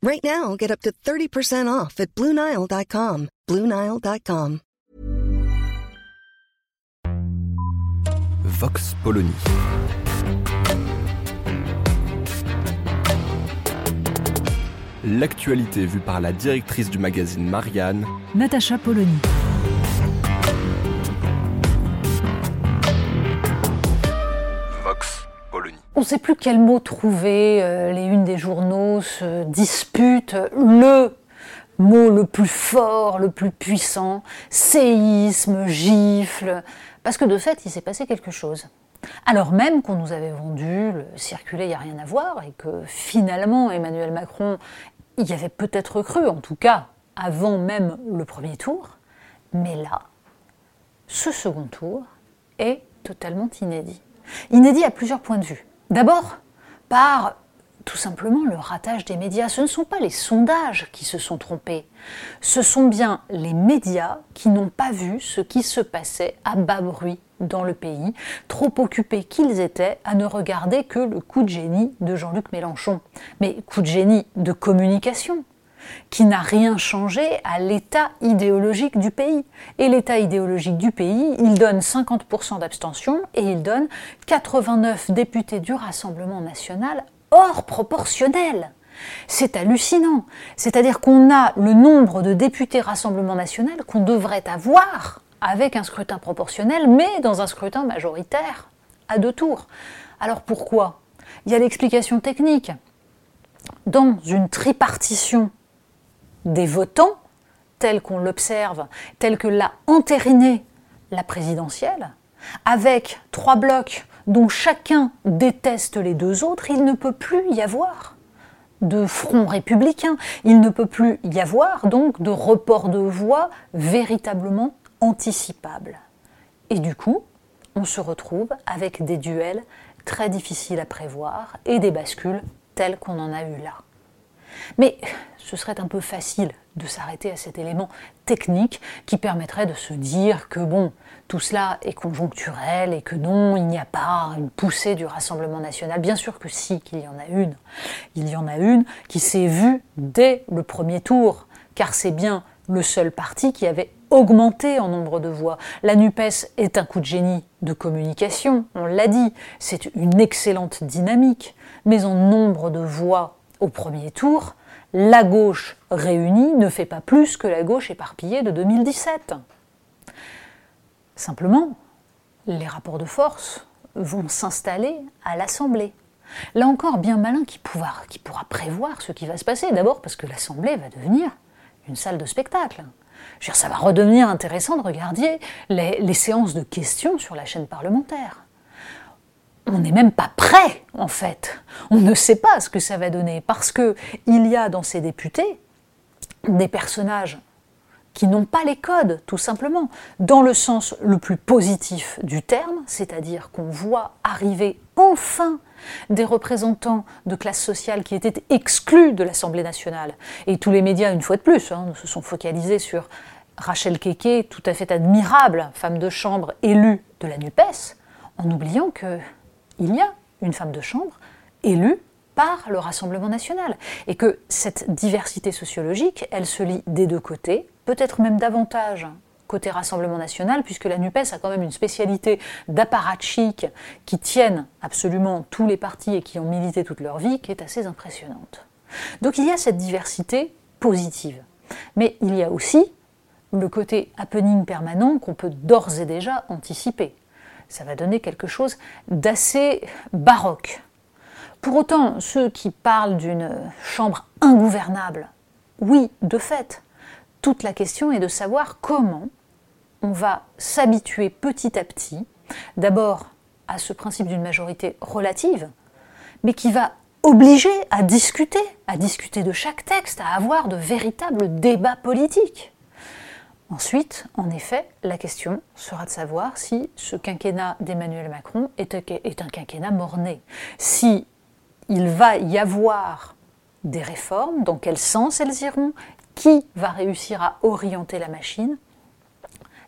Right now, get up to 30% off at BlueNile.com. BlueNile.com. Vox Polony. L'actualité vue par la directrice du magazine Marianne, Natacha Polony. On ne sait plus quel mot trouver, euh, les unes des journaux se disputent le mot le plus fort, le plus puissant, séisme, gifle, parce que de fait, il s'est passé quelque chose. Alors même qu'on nous avait vendu le circuler, il n'y a rien à voir, et que finalement Emmanuel Macron y avait peut-être cru, en tout cas avant même le premier tour, mais là, ce second tour est totalement inédit. Inédit à plusieurs points de vue. D'abord, par tout simplement le ratage des médias. Ce ne sont pas les sondages qui se sont trompés, ce sont bien les médias qui n'ont pas vu ce qui se passait à bas bruit dans le pays, trop occupés qu'ils étaient à ne regarder que le coup de génie de Jean-Luc Mélenchon. Mais coup de génie de communication, qui n'a rien changé à l'état idéologique du pays. Et l'état idéologique du pays, il donne 50% d'abstention et il donne 89 députés du Rassemblement national hors proportionnel. C'est hallucinant. C'est-à-dire qu'on a le nombre de députés Rassemblement national qu'on devrait avoir avec un scrutin proportionnel, mais dans un scrutin majoritaire à deux tours. Alors pourquoi? Il y a l'explication technique. Dans une tripartition des votants, telle qu'on l'observe, telle que l'a entériné la présidentielle, avec trois blocs dont chacun déteste les deux autres, il ne peut plus y avoir de front républicain, il ne peut plus y avoir donc de report de voix véritablement anticipable. Et du coup, on se retrouve avec des duels très difficiles à prévoir et des bascules telles qu'on en a eu là. Mais ce serait un peu facile de s'arrêter à cet élément technique qui permettrait de se dire que bon, tout cela est conjoncturel et que non, il n'y a pas une poussée du Rassemblement national. Bien sûr que si, qu'il y en a une. Il y en a une qui s'est vue dès le premier tour, car c'est bien le seul parti qui avait augmenté en nombre de voix. La NUPES est un coup de génie de communication, on l'a dit, c'est une excellente dynamique, mais en nombre de voix au premier tour, la gauche réunie ne fait pas plus que la gauche éparpillée de 2017. Simplement, les rapports de force vont s'installer à l'Assemblée. Là encore, bien malin qui pourra, prévoir ce qui va se passer. D'abord parce que l'Assemblée va devenir une salle de spectacle. Ça va redevenir intéressant de regarder les séances de questions sur la chaîne parlementaire on n'est même pas prêt, en fait. On ne sait pas ce que ça va donner, parce que il y a dans ces députés des personnages qui n'ont pas les codes, tout simplement, dans le sens le plus positif du terme, c'est-à-dire qu'on voit arriver enfin des représentants de classes sociales qui étaient exclus de l'Assemblée nationale. Et tous les médias, une fois de plus, hein, se sont focalisés sur Rachel Keke, tout à fait admirable, femme de chambre élue de la NUPES, en oubliant que il y a une femme de chambre élue par le Rassemblement national. Et que cette diversité sociologique, elle se lit des deux côtés, peut-être même davantage côté Rassemblement national, puisque la NUPES a quand même une spécialité d'apparatchik qui tiennent absolument tous les partis et qui ont milité toute leur vie, qui est assez impressionnante. Donc il y a cette diversité positive. Mais il y a aussi le côté happening permanent qu'on peut d'ores et déjà anticiper. Ça va donner quelque chose d'assez baroque. Pour autant, ceux qui parlent d'une chambre ingouvernable, oui, de fait, toute la question est de savoir comment on va s'habituer petit à petit, d'abord à ce principe d'une majorité relative, mais qui va obliger à discuter, à discuter de chaque texte, à avoir de véritables débats politiques. Ensuite, en effet, la question sera de savoir si ce quinquennat d'Emmanuel Macron est un quinquennat mort-né. Si il va y avoir des réformes, dans quel sens elles iront, qui va réussir à orienter la machine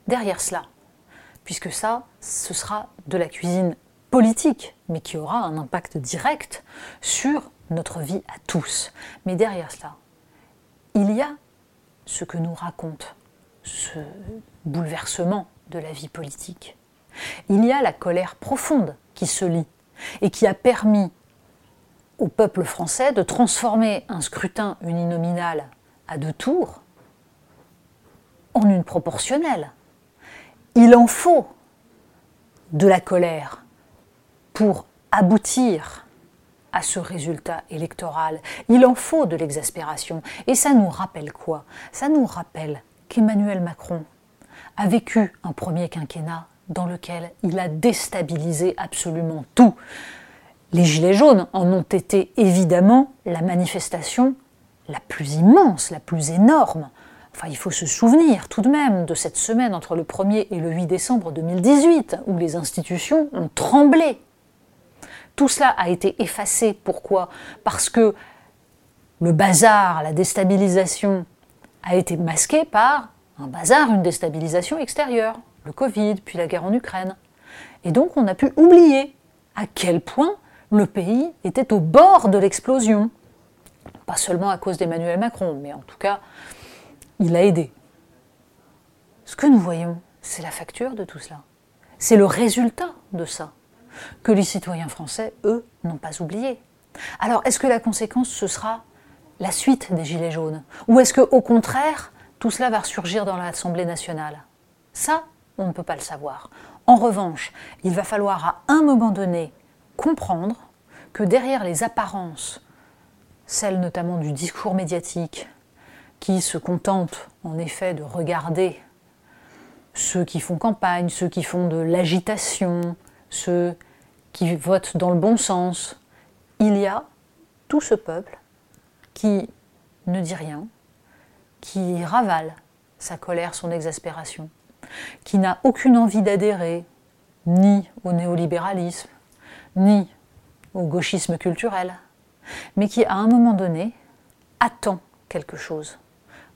derrière cela. Puisque ça, ce sera de la cuisine politique, mais qui aura un impact direct sur notre vie à tous. Mais derrière cela, il y a ce que nous raconte ce bouleversement de la vie politique. Il y a la colère profonde qui se lit et qui a permis au peuple français de transformer un scrutin uninominal à deux tours en une proportionnelle. Il en faut de la colère pour aboutir à ce résultat électoral. Il en faut de l'exaspération. Et ça nous rappelle quoi? Ça nous rappelle qu'Emmanuel Macron a vécu un premier quinquennat dans lequel il a déstabilisé absolument tout. Les Gilets jaunes en ont été évidemment la manifestation la plus immense, la plus énorme. Enfin, il faut se souvenir tout de même de cette semaine entre le 1er et le 8 décembre 2018, où les institutions ont tremblé. Tout cela a été effacé. Pourquoi? Parce que le bazar, la déstabilisation a été masqué par un bazar, une déstabilisation extérieure, le Covid, puis la guerre en Ukraine. Et donc on a pu oublier à quel point le pays était au bord de l'explosion. Pas seulement à cause d'Emmanuel Macron, mais en tout cas, il a aidé. Ce que nous voyons, c'est la facture de tout cela. C'est le résultat de ça, que les citoyens français, eux, n'ont pas oublié. Alors, est-ce que la conséquence, ce sera la suite des Gilets jaunes Ou est-ce qu'au contraire, tout cela va ressurgir dans l'Assemblée nationale? Ça, on ne peut pas le savoir. En revanche, il va falloir à un moment donné comprendre que derrière les apparences, celles notamment du discours médiatique, qui se contentent en effet de regarder ceux qui font campagne, ceux qui font de l'agitation, ceux qui votent dans le bon sens, il y a tout ce peuple qui ne dit rien, qui ravale sa colère, son exaspération, qui n'a aucune envie d'adhérer ni au néolibéralisme, ni au gauchisme culturel, mais qui à un moment donné attend quelque chose.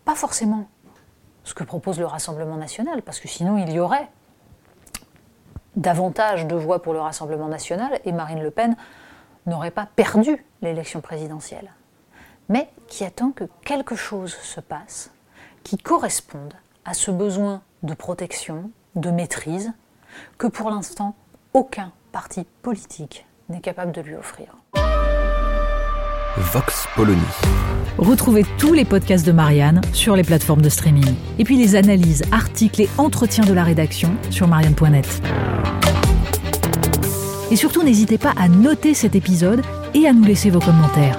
Pas forcément ce que propose le Rassemblement national, parce que sinon il y aurait davantage de voix pour le Rassemblement national et Marine Le Pen n'aurait pas perdu l'élection présidentielle mais qui attend que quelque chose se passe qui corresponde à ce besoin de protection, de maîtrise, que pour l'instant aucun parti politique n'est capable de lui offrir. Vox Polony. Retrouvez tous les podcasts de Marianne sur les plateformes de streaming. Et puis les analyses, articles et entretiens de la rédaction sur marianne.net. Et surtout, n'hésitez pas à noter cet épisode et à nous laisser vos commentaires.